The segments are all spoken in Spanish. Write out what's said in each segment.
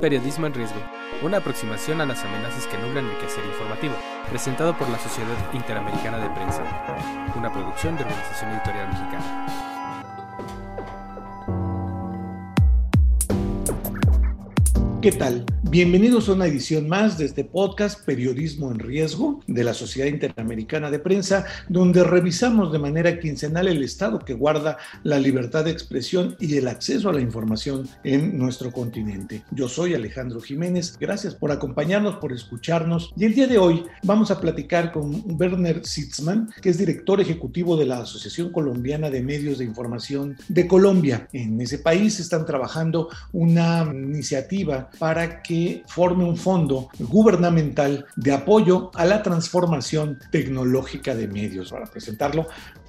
Periodismo en riesgo. Una aproximación a las amenazas que nublan el quehacer informativo. Presentado por la Sociedad Interamericana de Prensa. Una producción de Organización Editorial Mexicana. ¿Qué tal? Bienvenidos a una edición más de este podcast Periodismo en Riesgo de la Sociedad Interamericana de Prensa, donde revisamos de manera quincenal el estado que guarda la libertad de expresión y el acceso a la información en nuestro continente. Yo soy Alejandro Jiménez, gracias por acompañarnos, por escucharnos y el día de hoy vamos a platicar con Werner Sitzman, que es director ejecutivo de la Asociación Colombiana de Medios de Información de Colombia. En ese país están trabajando una iniciativa para que forme un fondo gubernamental de apoyo a la transformación tecnológica de medios. Para presentarlo,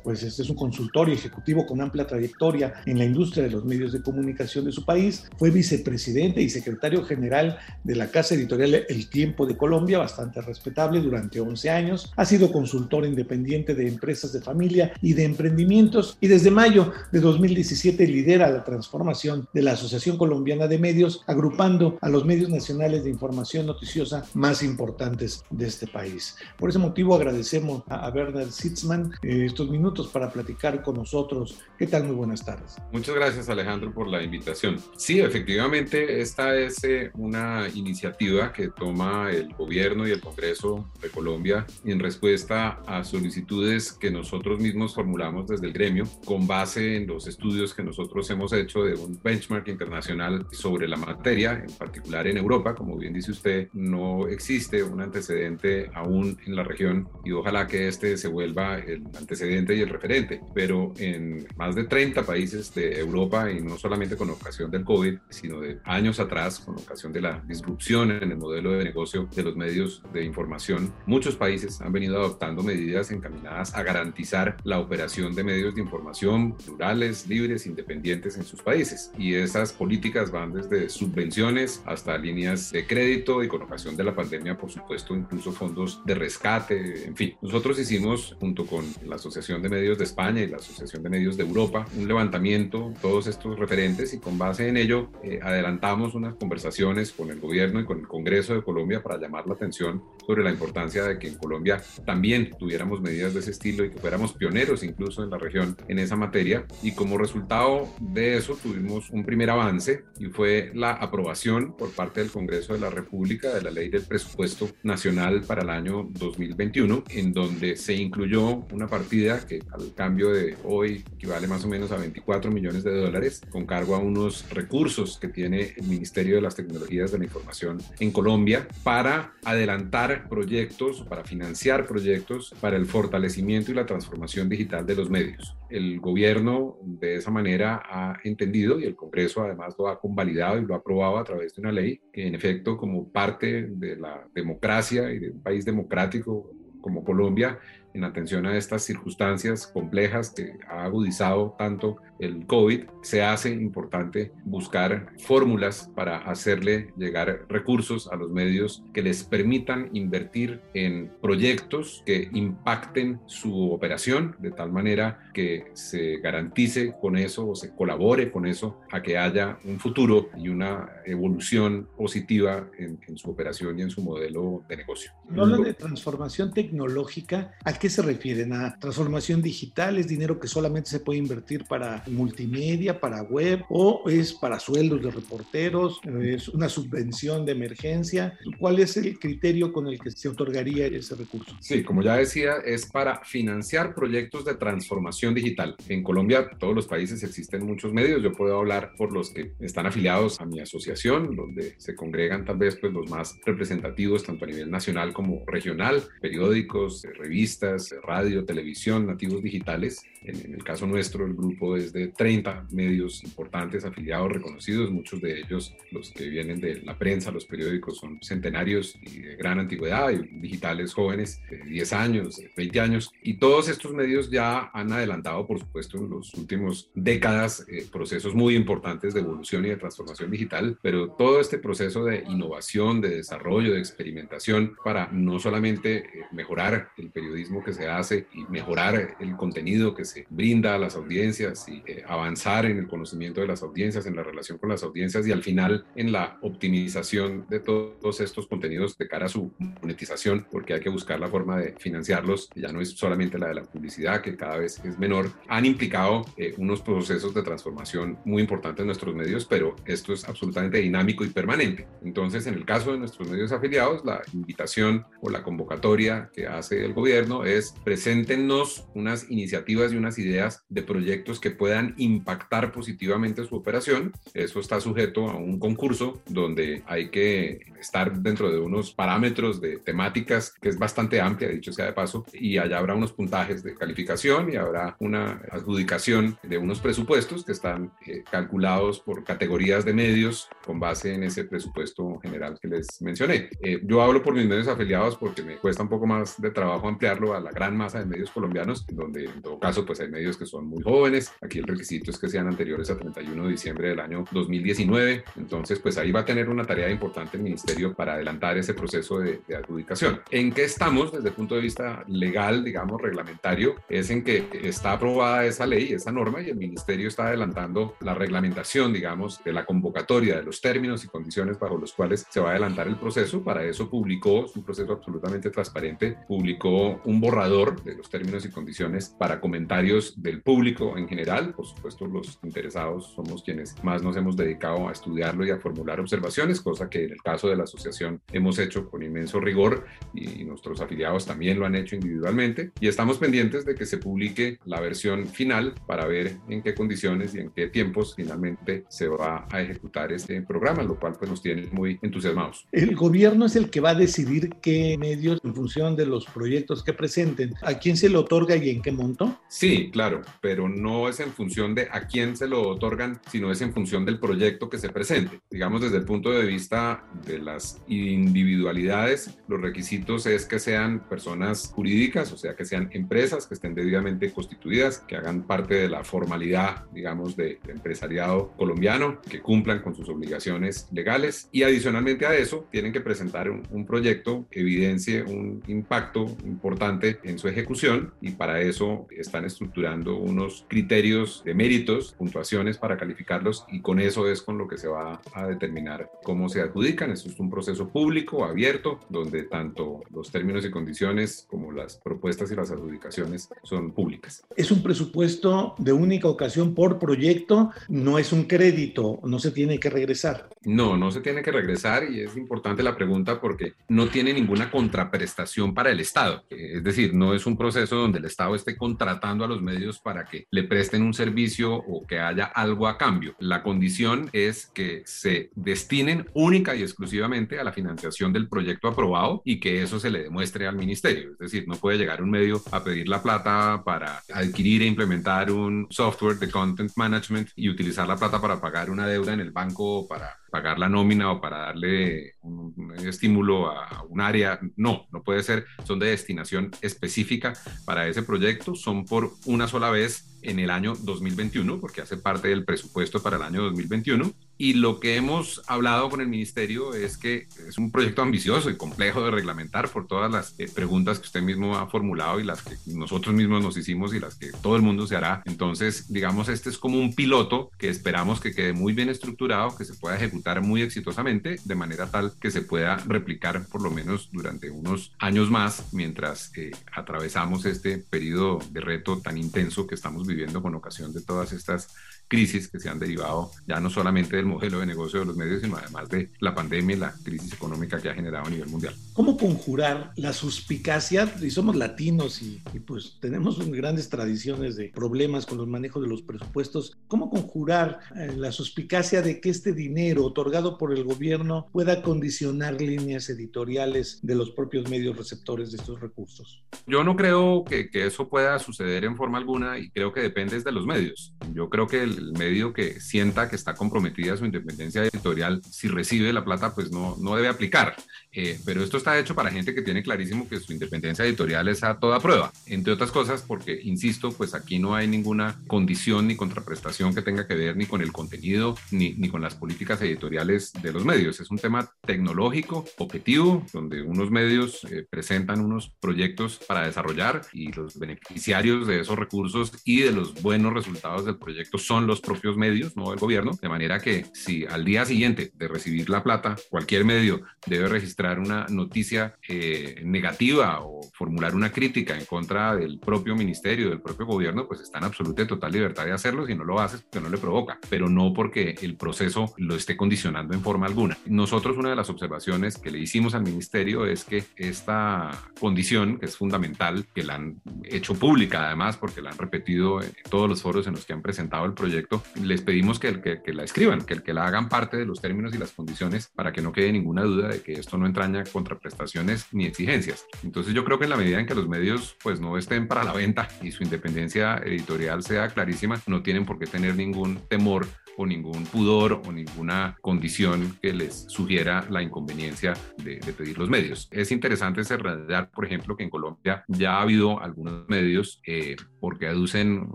pues este es un consultorio ejecutivo con amplia trayectoria en la industria de los medios de comunicación de su país. Fue vicepresidente y secretario general de la casa editorial El Tiempo de Colombia, bastante respetable durante 11 años. Ha sido consultor independiente de empresas de familia y de emprendimientos y desde mayo de 2017 lidera la transformación de la Asociación Colombiana de Medios, agrupando a los medios nacionales de información noticiosa más importantes de este país. Por ese motivo agradecemos a Werner Sitzman eh, estos minutos para platicar con nosotros. ¿Qué tal? Muy buenas tardes. Muchas gracias Alejandro por la invitación. Sí, efectivamente, esta es eh, una iniciativa que toma el gobierno y el Congreso de Colombia en respuesta a solicitudes que nosotros mismos formulamos desde el gremio con base en los estudios que nosotros hemos hecho de un benchmark internacional sobre la materia, en particular en Europa, como bien dice usted, no existe un antecedente aún en la región y ojalá que este se vuelva el antecedente y el referente, pero en más de 30 países de Europa y no solamente con ocasión del COVID, sino de años atrás, con ocasión de la disrupción en el modelo de negocio de los medios de información, muchos países han venido adoptando medidas encaminadas a garantizar la operación de medios de información plurales, libres, independientes en sus países. Y esas políticas van desde subvenciones hasta líneas de crédito y con ocasión de la pandemia, por supuesto, incluso fondos de rescate, en fin. Nosotros hicimos, junto con la Asociación de Medios de España y la Asociación de Medios de Europa, un levantamiento, todos estos referentes y con base en ello eh, adelantamos unas conversaciones con el gobierno y con el Congreso de Colombia para llamar la atención sobre la importancia de que en Colombia también tuviéramos medidas de ese estilo y que fuéramos pioneros incluso en la región en esa materia. Y como resultado de eso tuvimos un primer avance y fue la aprobación por parte del Congreso de la República de la Ley del Presupuesto Nacional para el año 2021, en donde se incluyó una partida que al cambio de hoy equivale más o menos a 24 millones de dólares, con cargo a unos recursos que tiene el Ministerio de las Tecnologías de la Información en Colombia para adelantar proyectos, para financiar proyectos para el fortalecimiento y la transformación digital de los medios. El gobierno de esa manera ha entendido y el Congreso además lo ha convalidado y lo ha aprobado a través de una ley que en efecto como parte de la democracia y de un país democrático como Colombia en atención a estas circunstancias complejas que ha agudizado tanto el COVID, se hace importante buscar fórmulas para hacerle llegar recursos a los medios que les permitan invertir en proyectos que impacten su operación de tal manera que se garantice con eso o se colabore con eso a que haya un futuro y una evolución positiva en, su operación y en su modelo de negocio. No hablan de transformación tecnológica, ¿a qué se refieren? ¿A transformación digital? ¿Es dinero que solamente se puede invertir para multimedia, para web o es para sueldos de reporteros? ¿Es una subvención de emergencia? ¿Cuál es el criterio con el que se otorgaría ese recurso? Sí, como ya decía, es para financiar proyectos de transformación digital. En Colombia, todos los países existen muchos medios. Yo puedo hablar por los que están afiliados a mi asociación, donde se congregan tal vez pues, los más representativos, tanto a nivel nacional como regional, periódicos, revistas, radio, televisión, nativos digitales. En, el caso nuestro, el grupo es de 30 medios importantes, afiliados, reconocidos, muchos de ellos, los que vienen de la prensa, los periódicos, son centenarios y de gran antigüedad, y digitales jóvenes de 10 años, de 20 años, y todos estos medios ya han adelantado, por supuesto, en los últimos décadas, eh, procesos muy importantes de evolución y de transformación digital, pero todo este proceso de innovación, de desarrollo, de experimentación, para no solamente eh, mejorar el periodismo que se hace y mejorar el contenido que se brinda a las audiencias y eh, avanzar en el conocimiento de las audiencias, en la relación con las audiencias y al final en la optimización de todos estos contenidos de cara a su monetización, porque hay que buscar la forma de financiarlos, ya no es solamente la de la publicidad, que cada vez es menor, han implicado eh, unos procesos de transformación muy importantes en nuestros medios, pero esto es absolutamente dinámico y permanente. Entonces, en el caso de nuestros medios afiliados, la invitación o la convocatoria que hace el gobierno es preséntenos unas iniciativas y unas ideas de proyectos que puedan impactar positivamente su operación. Eso está sujeto a un concurso donde hay que estar dentro de unos parámetros de temáticas que es bastante amplia, dicho sea de paso, y allá habrá unos puntajes de calificación y habrá una adjudicación de unos presupuestos que están eh, calculados por categorías de medios con base en ese presupuesto general que les mencioné. Eh, yo hablo por mis medios afiliados porque me cuesta un poco más de trabajo ampliarlo a la gran masa de medios colombianos, donde en todo caso pues hay medios que son muy jóvenes. Aquí el requisito es que sean anteriores a 31 de diciembre del año 2019. Entonces pues ahí va a tener una tarea importante el ministerio para adelantar ese proceso de, de adjudicación. ¿En qué estamos desde el punto de vista legal, digamos, reglamentario? Es en que está aprobada esa ley, esa norma y el ministerio está adelantando la reglamentación, digamos, de la convocatoria, de los términos y condiciones bajo los cuales se va a adelantar el proceso. Para eso publicó, es un proceso absolutamente transparente, publicó un borrador de los términos y condiciones para comentarios del público en general. Por supuesto, los interesados somos quienes más nos hemos dedicado a estudiarlo y a formular observaciones, cosa que en el caso de la asociación hemos hecho con inmenso rigor y nuestros afiliados también lo han hecho individualmente. Y estamos pendientes de que se publique la versión final para ver en qué condiciones y en qué tiempos finalmente se va a ejecutar este programa, lo cual pues nos tiene muy entusiasmados. El gobierno es el que va a decidir qué medios en función de los proyectos que presenten, a quién se le otorga y en qué monto. Sí, claro, pero no es en función de a quién se lo otorgan, sino es en función del proyecto que se presente. Digamos desde el punto de vista de las individualidades, los requisitos es que sean personas jurídicas, o sea, que sean empresas que estén debidamente constituidas, que hagan parte de la formalidad, digamos, de, empresariado colombiano, que cumplan con sus obligaciones legales y adicionalmente a eso tienen que presentar un, un proyecto que evidencie un impacto importante en su ejecución y para eso están estructurando unos criterios de méritos, puntuaciones para calificarlos y con eso es con lo que se va a determinar cómo se adjudican. Esto es un proceso público, abierto, donde tanto los términos y condiciones como las propuestas y las adjudicaciones son públicas. Es un presupuesto de única ocasión por proyecto, no es un crédito, no se tiene que regresar. No, no se tiene que regresar y es importante la pregunta porque no tiene ninguna contraprestación para el Estado. Es decir, no es un proceso donde el Estado esté contratando a los medios para que le presten un servicio o que haya algo a cambio. La condición es que se destinen única y exclusivamente a la financiación del proyecto aprobado y que eso se le demuestre al ministerio. Es decir, no puede llegar un medio a pedir la plata para adquirir e implementar un software de content management y utilizar la plata para pagar una deuda en el banco o para pagar la nómina o para darle un, estímulo a un área. No, no puede ser. Son de destinación específica para ese proyecto. Son por una sola vez en el año 2021, porque hace parte del presupuesto para el año 2021. Y lo que hemos hablado con el ministerio es que es un proyecto ambicioso y complejo de reglamentar por todas las eh, preguntas que usted mismo ha formulado y las que nosotros mismos nos hicimos y las que todo el mundo se hará. Entonces, digamos, este es como un piloto que esperamos que quede muy bien estructurado, que se pueda ejecutar muy exitosamente, de manera tal que se pueda replicar por lo menos durante unos años más mientras eh, atravesamos este periodo de reto tan intenso que estamos viviendo con ocasión de todas estas crisis que se han derivado ya no solamente del modelo de negocio de los medios, sino además de la pandemia y la crisis económica que ha generado a nivel mundial. ¿Cómo conjurar la suspicacia? Y somos latinos y, y pues tenemos grandes tradiciones de problemas con los manejos de los presupuestos. ¿Cómo conjurar eh, la suspicacia de que este dinero otorgado por el gobierno pueda condicionar líneas editoriales de los propios medios receptores de estos recursos? Yo no creo que, que eso pueda suceder en forma alguna y creo que depende de los medios. Yo creo que el medio que sienta que está comprometida su independencia editorial, si recibe la plata, pues no, no debe aplicar. Eh, pero esto está hecho para gente que tiene clarísimo que su independencia editorial es a toda prueba, entre otras cosas porque, insisto, pues aquí no hay ninguna condición ni contraprestación que tenga que ver ni con el contenido ni, ni con las políticas editoriales de los medios. Es un tema tecnológico, objetivo, donde unos medios eh, presentan unos proyectos para desarrollar y los beneficiarios de esos recursos y de los buenos resultados del proyecto son los propios medios, no el gobierno, de manera que si al día siguiente de recibir la plata, cualquier medio debe registrar una noticia eh, negativa o formular una crítica en contra del propio ministerio, del propio gobierno, pues está en absoluta y total libertad de hacerlo si no lo haces porque no le provoca, pero no porque el proceso lo esté condicionando en forma alguna. Nosotros una de las observaciones que le hicimos al ministerio es que esta condición, que es fundamental, que la han hecho pública además porque la han repetido en todos los foros en los que han presentado el proyecto, les pedimos que, que, que la escriban, que, que la hagan parte de los términos y las condiciones para que no quede ninguna duda de que esto no entraña contraprestaciones ni exigencias. Entonces yo creo que en la medida en que los medios pues no estén para la venta y su independencia editorial sea clarísima, no tienen por qué tener ningún temor o ningún pudor o ninguna condición que les sugiera la inconveniencia de, de pedir los medios. Es interesante cerrar, por ejemplo, que en Colombia ya ha habido algunos medios eh, porque aducen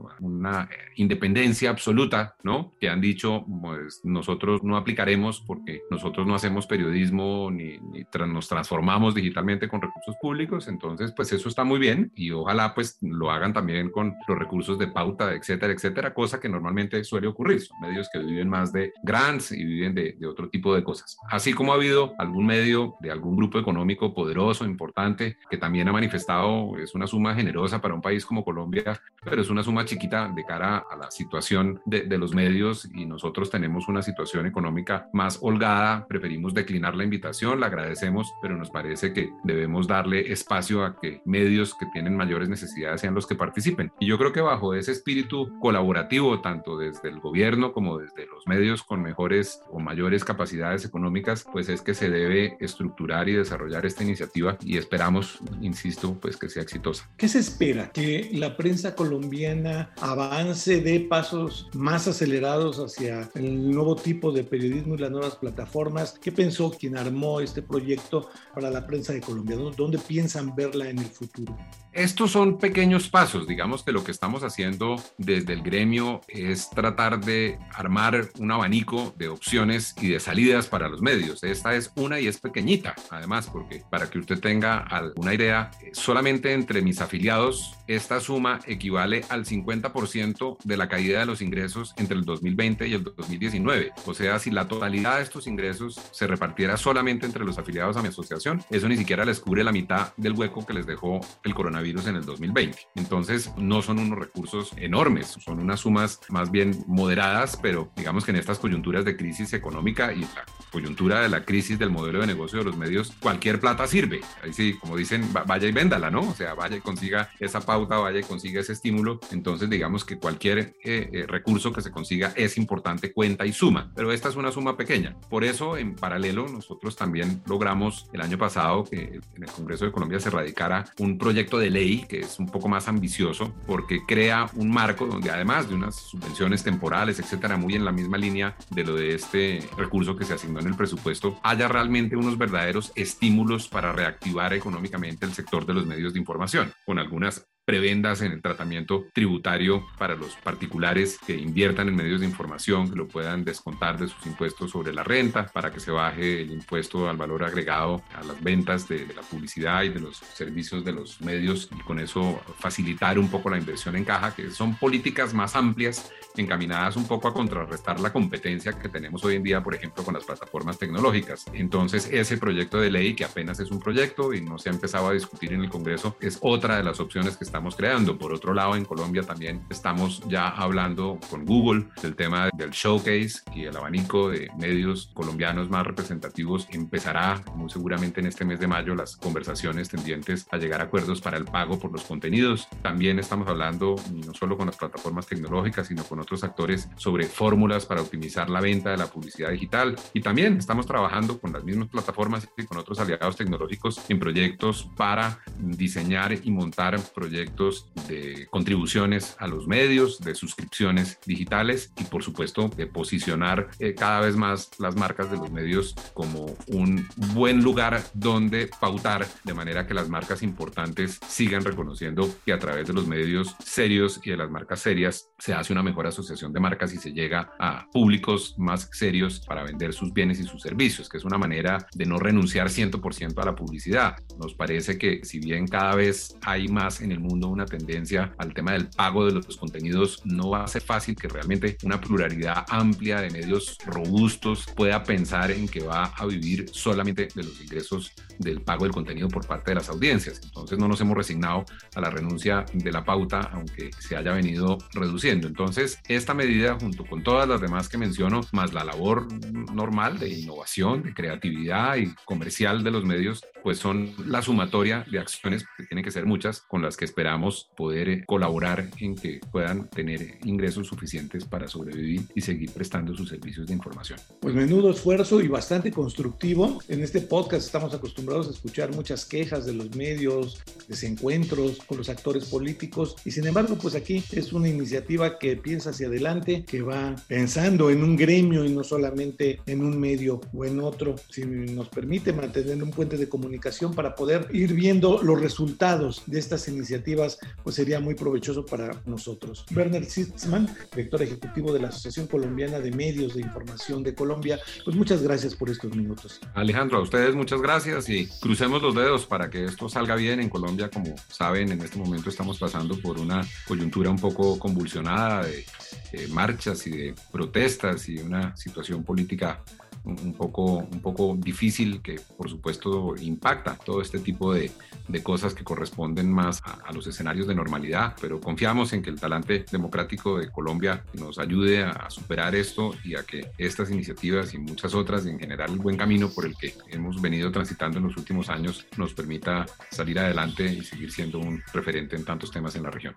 una independencia absoluta, ¿no? Que han dicho, pues nosotros no aplicaremos porque nosotros no hacemos periodismo ni, ni tra nos transformamos digitalmente con recursos públicos, entonces pues eso está muy bien y ojalá pues lo hagan también con los recursos de pauta, etcétera, etcétera, cosa que normalmente suele ocurrir. Son medios que viven más de grants y viven de, de, otro tipo de cosas. Así como ha habido algún medio de algún grupo económico poderoso, importante, que también ha manifestado, es una suma generosa para un país como Colombia, pero es una suma chiquita de cara a la situación de, de los medios y nosotros tenemos una situación económica más holgada, preferimos declinar la invitación, la agradecemos, pero nos parece que debemos darle espacio a que medios que tienen mayores necesidades sean los que participen. Y yo creo que bajo ese espíritu colaborativo, tanto desde el gobierno como desde los medios con mejores o mayores capacidades económicas, pues es que se debe estructurar y desarrollar esta iniciativa y esperamos, insisto, pues que sea exitosa. ¿Qué se espera? ¿Que la prensa colombiana avance de pasos más acelerados hacia el nuevo tipo de periodismo y las nuevas plataformas? ¿Qué pensó quien armó este proyecto para la prensa de Colombia? ¿Dónde piensan verla en el futuro? Estos son pequeños pasos, digamos que lo que estamos haciendo desde el gremio es tratar de armar un abanico de opciones y de salidas para los medios. Esta es una y es pequeñita, además, porque para que usted tenga alguna idea, solamente entre mis afiliados, esta suma equivale al 50% de la caída de los ingresos entre el 2020 y el 2019. O sea, si la totalidad de estos ingresos se repartiera solamente entre los afiliados a mi asociación, eso ni siquiera les cubre la mitad del hueco que les dejó el coronavirus virus en el 2020. Entonces, no son unos recursos enormes, son unas sumas más bien moderadas, pero digamos que en estas coyunturas de crisis económica y la coyuntura de la crisis del modelo de negocio de los medios, cualquier plata sirve. Ahí sí, como dicen, vaya y véndala, ¿no? O sea, vaya y consiga esa pauta, vaya y consiga ese estímulo. Entonces, digamos que cualquier eh, eh, recurso que se consiga es importante, cuenta y suma, pero esta es una suma pequeña. Por eso, en paralelo, nosotros también logramos el año pasado que en el Congreso de Colombia se radicara un proyecto de ley que es un poco más ambicioso porque crea un marco donde además de unas subvenciones temporales, etcétera, muy en la misma línea de lo de este recurso que se asignó en el presupuesto, haya realmente unos verdaderos estímulos para reactivar económicamente el sector de los medios de información, con algunas prebendas en el tratamiento tributario para los particulares que inviertan en medios de información, que lo puedan descontar de sus impuestos sobre la renta, para que se baje el impuesto al valor agregado a las ventas de, de la publicidad y de los servicios de los medios y con eso facilitar un poco la inversión en caja, que son políticas más amplias encaminadas un poco a contrarrestar la competencia que tenemos hoy en día, por ejemplo, con las plataformas tecnológicas. Entonces, ese proyecto de ley, que apenas es un proyecto y no se ha empezado a discutir en el Congreso, es otra de las opciones que estamos estamos creando. Por otro lado, en Colombia también estamos ya hablando con Google del tema del showcase y el abanico de medios colombianos más representativos. Empezará muy seguramente en este mes de mayo las conversaciones tendientes a llegar a acuerdos para el pago por los contenidos. También estamos hablando no solo con las plataformas tecnológicas, sino con otros actores sobre fórmulas para optimizar la venta de la publicidad digital. Y también estamos trabajando con las mismas plataformas y con otros aliados tecnológicos en proyectos para diseñar y montar proyectos de contribuciones a los medios, de suscripciones digitales y por supuesto de posicionar eh, cada vez más las marcas de los medios como un buen lugar donde pautar de manera que las marcas importantes sigan reconociendo que a través de los medios serios y de las marcas serias se hace una mejor asociación de marcas y se llega a públicos más serios para vender sus bienes y sus servicios, que es una manera de no renunciar 100% a la publicidad. Nos parece que si bien cada vez hay más en el mundo una tendencia al tema del pago de los contenidos, no va a ser fácil que realmente una pluralidad amplia de medios robustos pueda pensar en que va a vivir solamente de los ingresos del pago del contenido por parte de las audiencias. Entonces no nos hemos resignado a la renuncia de la pauta, aunque se haya venido reduciendo. Entonces esta medida, junto con todas las demás que menciono, más la labor normal de innovación, de creatividad y comercial de los medios, pues son la sumatoria de acciones, que tienen que ser muchas, con las que esperamos poder eh, colaborar en que puedan tener ingresos suficientes para sobrevivir y seguir prestando sus servicios de información. Pues menudo esfuerzo y bastante constructivo. En este podcast estamos acostumbrados a escuchar muchas quejas de los medios, desencuentros con los actores políticos y sin embargo pues aquí es una iniciativa que piensa hacia adelante, que va pensando en un gremio y no solamente en un medio o en otro, si nos permite mantener un puente de comunicación para poder ir viendo los resultados de estas iniciativas, pues sería muy provechoso para nosotros. Werner Sitzman, director ejecutivo de la Asociación Colombiana de Medios de Información de Colombia, pues muchas gracias por estos minutos. Alejandro, a ustedes muchas gracias y crucemos los dedos para que esto salga bien en Colombia. Como saben, en este momento estamos pasando por una coyuntura un poco convulsionada de, de marchas y de protestas y una situación política un poco, un poco difícil que por supuesto impacta todo este tipo de, de cosas que corresponden más a, los escenarios de normalidad, pero confiamos en que el talante democrático de Colombia nos ayude a, superar esto y a que estas iniciativas y muchas otras, en general el buen camino por el que hemos venido transitando en los últimos años, nos permita salir adelante y seguir siendo un referente en tantos temas en la región.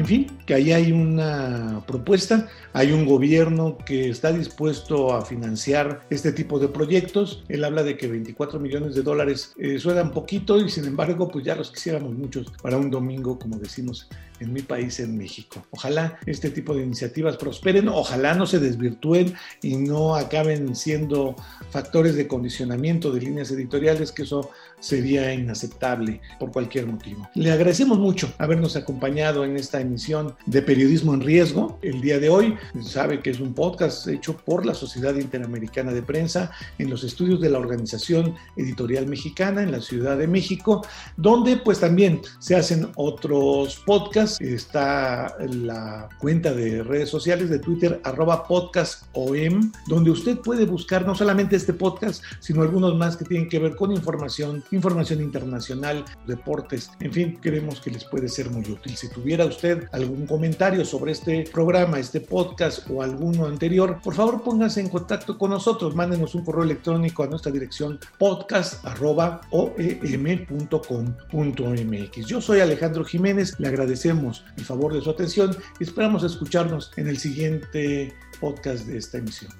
En fin, que ahí hay una propuesta, hay un gobierno que está dispuesto a financiar este tipo de proyectos. Él habla de que 24 millones de dólares eh, suenan poquito y sin embargo, pues ya los quisiéramos muchos para un domingo, como decimos en mi país, en México. Ojalá este tipo de iniciativas prosperen, ojalá no se desvirtúen y no acaben siendo factores de condicionamiento de líneas editoriales, que eso sería inaceptable por cualquier motivo. Le agradecemos mucho habernos acompañado en esta emisión de Periodismo en Riesgo. El día de hoy sabe que es un podcast hecho por la Sociedad Interamericana de Prensa en los estudios de la Organización Editorial Mexicana en la Ciudad de México, donde pues también se hacen otros podcasts. Está la cuenta de redes sociales de Twitter arroba podcastom, donde usted puede buscar no solamente este podcast, sino algunos más que tienen que ver con información información internacional, deportes, en fin, creemos que les puede ser muy útil. Si tuviera usted algún comentario sobre este programa, este podcast o alguno anterior, por favor póngase en contacto con nosotros, mándenos un correo electrónico a nuestra dirección podcast.oem.com.mx. Yo soy Alejandro Jiménez, le agradecemos el favor de su atención y esperamos escucharnos en el siguiente podcast de esta emisión.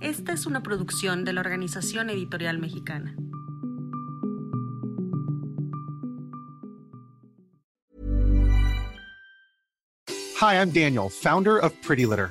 Esta es una producción de la Organización Editorial Mexicana. Hi, I'm Daniel, founder of Pretty Litter.